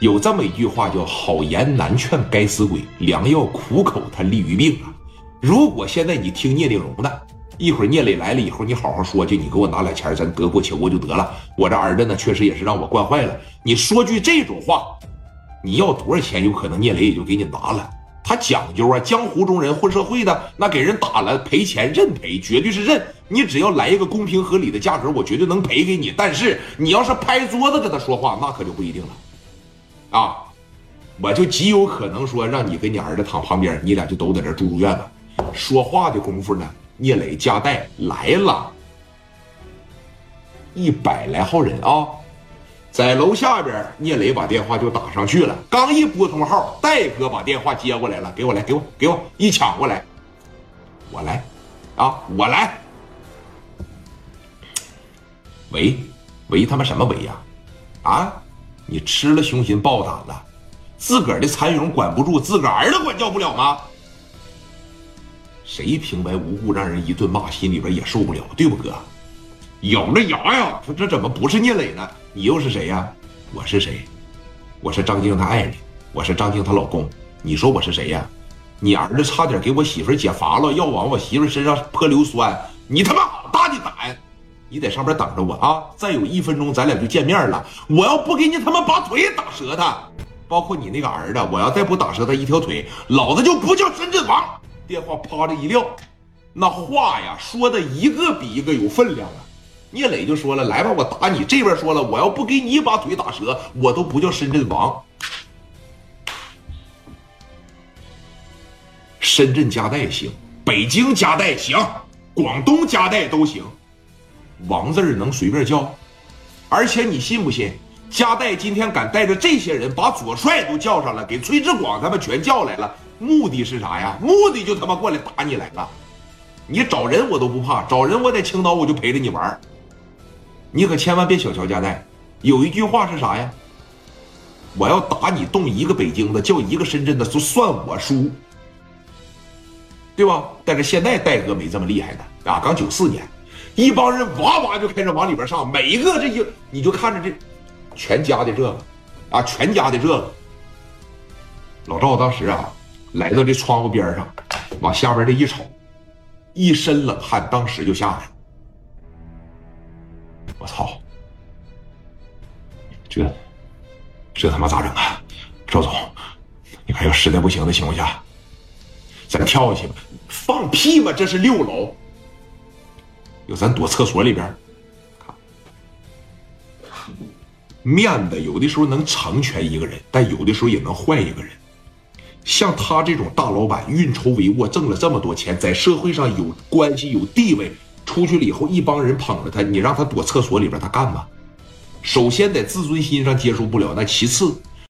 有这么一句话叫“好言难劝该死鬼，良药苦口它利于病啊”。如果现在你听聂令荣的，一会儿聂磊来了以后，你好好说去，你给我拿俩钱，咱得过且过就得了。我这儿子呢，确实也是让我惯坏了。你说句这种话，你要多少钱？有可能聂磊也就给你拿了。他讲究啊，江湖中人混社会的，那给人打了赔钱认赔，绝对是认。你只要来一个公平合理的价格，我绝对能赔给你。但是你要是拍桌子跟他说话，那可就不一定了。啊，我就极有可能说让你跟你儿子躺旁边，你俩就都在这住住院了。说话的功夫呢，聂磊家带来了，一百来号人啊，在楼下边，聂磊把电话就打上去了。刚一拨通号，戴哥把电话接过来了，给我来，给我，给我一抢过来，我来，啊，我来。喂，喂他妈什么喂呀？啊？你吃了雄心豹胆了，自个儿的蚕蛹管不住，自个儿的管教不了吗？谁平白无故让人一顿骂，心里边也受不了，对不哥？咬着牙呀，说这怎么不是聂磊呢？你又是谁呀？我是谁？我是张静她爱人，我是张静她老公。你说我是谁呀？你儿子差点给我媳妇解乏了，要往我媳妇身上泼硫酸，你他妈！你在上边等着我啊！再有一分钟，咱俩就见面了。我要不给你他妈把腿打折他，包括你那个儿子，我要再不打折他一条腿，老子就不叫深圳王。电话啪的一撂，那话呀说的一个比一个有分量啊。聂磊就说了：“来吧，我打你。”这边说了：“我要不给你把腿打折，我都不叫深圳王。”深圳加代行，北京加代行，广东加代都行。王字能随便叫，而且你信不信？加代今天敢带着这些人把左帅都叫上了，给崔志广他们全叫来了，目的是啥呀？目的就他妈过来打你来了。你找人我都不怕，找人我在青岛我就陪着你玩。你可千万别小瞧加代。有一句话是啥呀？我要打你动一个北京的，叫一个深圳的，就算我输，对吧？但是现在戴哥没这么厉害的啊，刚九四年。一帮人哇哇就开始往里边上，每一个这一你就看着这，全家的这个，啊，全家的这个。老赵当时啊，来到这窗户边上，往下边这一瞅，一身冷汗，当时就下来。我操，这这他妈咋整啊？赵总，你看要实在不行的情况下，咱跳下去吧。放屁吧，这是六楼。有咱躲厕所里边，看面子有的时候能成全一个人，但有的时候也能坏一个人。像他这种大老板，运筹帷幄，挣了这么多钱，在社会上有关系、有地位，出去了以后，一帮人捧着他，你让他躲厕所里边，他干吗？首先在自尊心上接受不了，那其次